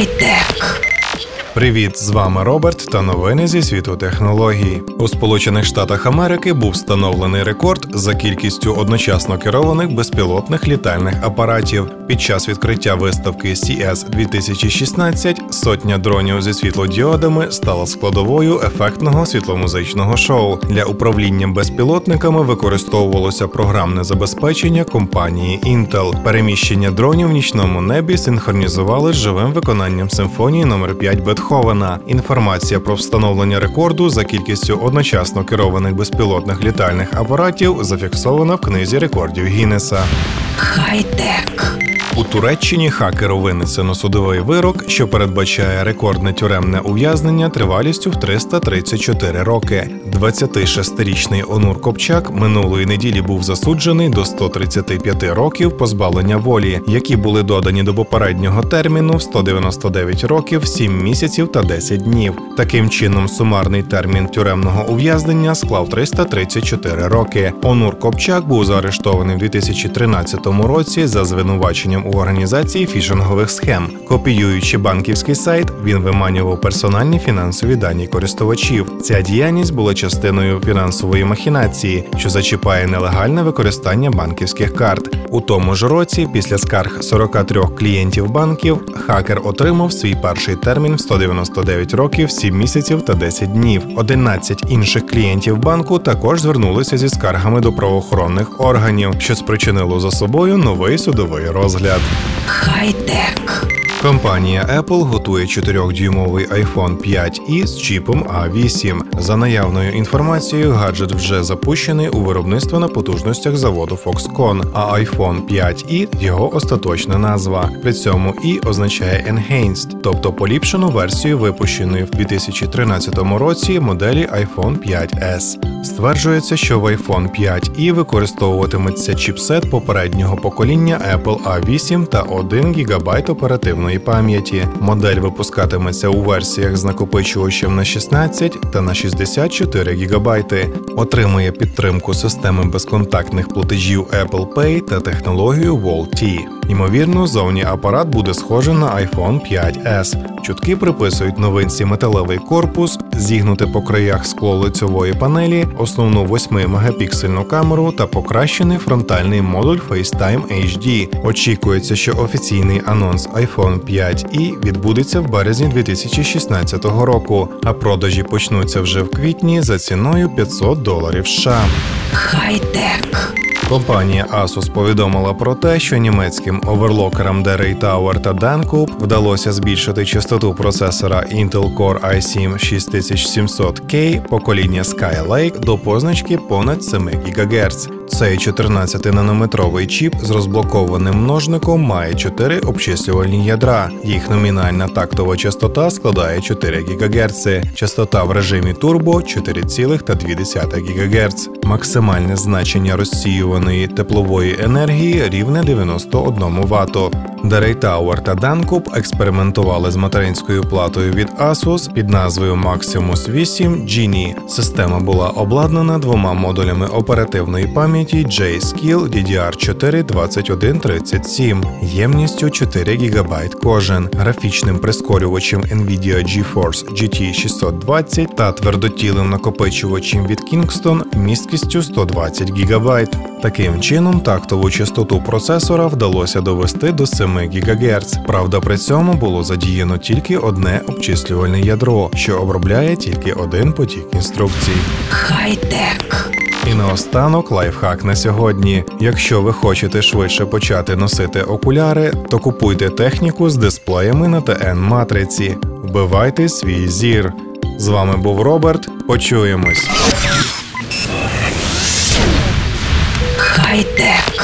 Хай-тек. Привіт, з вами Роберт та новини зі світу технологій. У Сполучених Штатах Америки був встановлений рекорд за кількістю одночасно керованих безпілотних літальних апаратів. Під час відкриття виставки CES 2016 сотня дронів зі світлодіодами стала складовою ефектного світломузичного шоу. Для управління безпілотниками використовувалося програмне забезпечення компанії Intel. Переміщення дронів в нічному небі синхронізували з живим виконанням симфонії номер 5 Бетховена. Верховена. Інформація про встановлення рекорду за кількістю одночасно керованих безпілотних літальних апаратів зафіксована в книзі рекордів Гіннеса. Хай-тек. У Туреччині хакеру винесено судовий вирок, що передбачає рекордне тюремне ув'язнення тривалістю в 334 роки. 26-річний Онур Копчак минулої неділі був засуджений до 135 років позбавлення волі, які були додані до попереднього терміну в 199 років, 7 місяців та 10 днів. Таким чином, сумарний термін тюремного ув'язнення склав 334 роки. Онур Копчак був заарештований в 2013 році за звинуваченням у організації фішингових схем. Копіюючи банківський сайт, він виманював персональні фінансові дані користувачів. Ця діяльність була частиною фінансової махінації, що зачіпає нелегальне використання банківських карт. У тому ж році, після скарг 43 клієнтів банків, хакер отримав свій перший термін в 199 років, 7 місяців та 10 днів. 11 інших клієнтів банку також звернулися зі скаргами до правоохоронних органів, що спричинило за собою новий судовий розгляд. Хай-тек. Компанія Apple готує 4-дюймовий iPhone 5i з чіпом A8. За наявною інформацією, гаджет вже запущений у виробництво на потужностях заводу Foxconn, а iPhone 5i – його остаточна назва. При цьому і означає Enhanced, тобто поліпшену версію випущеної в 2013 році моделі iPhone 5s. Стверджується, що в iPhone 5i використовуватиметься чіпсет попереднього покоління Apple A8 та 1 ГБ оперативної пам'яті. Модель випускатиметься у версіях з накопичувачем на 16 та на 64 ГБ. Отримує підтримку системи безконтактних платежів Apple Pay та технологію Wall-T. Ймовірно, зовні апарат буде схожий на iPhone 5s. Чутки приписують новинці металевий корпус, зігнути по краях скло лицьової панелі, основну 8-мегапіксельну камеру та покращений фронтальний модуль FaceTime HD. Очікується, що офіційний анонс iPhone 5i відбудеться в березні 2016 року, а продажі почнуться вже в квітні за ціною 500 доларів США. Хай-тек. Компанія Asus повідомила про те, що німецьким оверлокерам Derry Tower та Dancoup вдалося збільшити частоту процесора Intel Core i7 6700K покоління Skylake до позначки понад 7 ГГц. Цей 14-нанометровий чіп з розблокованим множником має 4 обчислювальні ядра. Їх номінальна тактова частота складає 4 ГГц, частота в режимі турбо 4,2 ГГц. Максимальне значення розсіюваної теплової енергії рівне 91 Вт. Tower та Dancoup експериментували з материнською платою від Asus під назвою Maximus 8 Genie. Система була обладнана двома модулями оперативної пам'яті J-Skill DDR4 2137 ємністю 4 ГБ кожен, графічним прискорювачем Nvidia GeForce GT 620 та твердотілим накопичувачем від Kingston місткістю 120 ГБ. Таким чином, тактову частоту процесора вдалося довести до 7 ГГц. Правда, при цьому було задіяно тільки одне обчислювальне ядро, що обробляє тільки один потік інструкцій. Хай-тек. І наостанок лайфхак на сьогодні. Якщо ви хочете швидше почати носити окуляри, то купуйте техніку з дисплеями на ТН матриці. Вбивайте свій зір. З вами був Роберт. Почуємось. Хай-тек.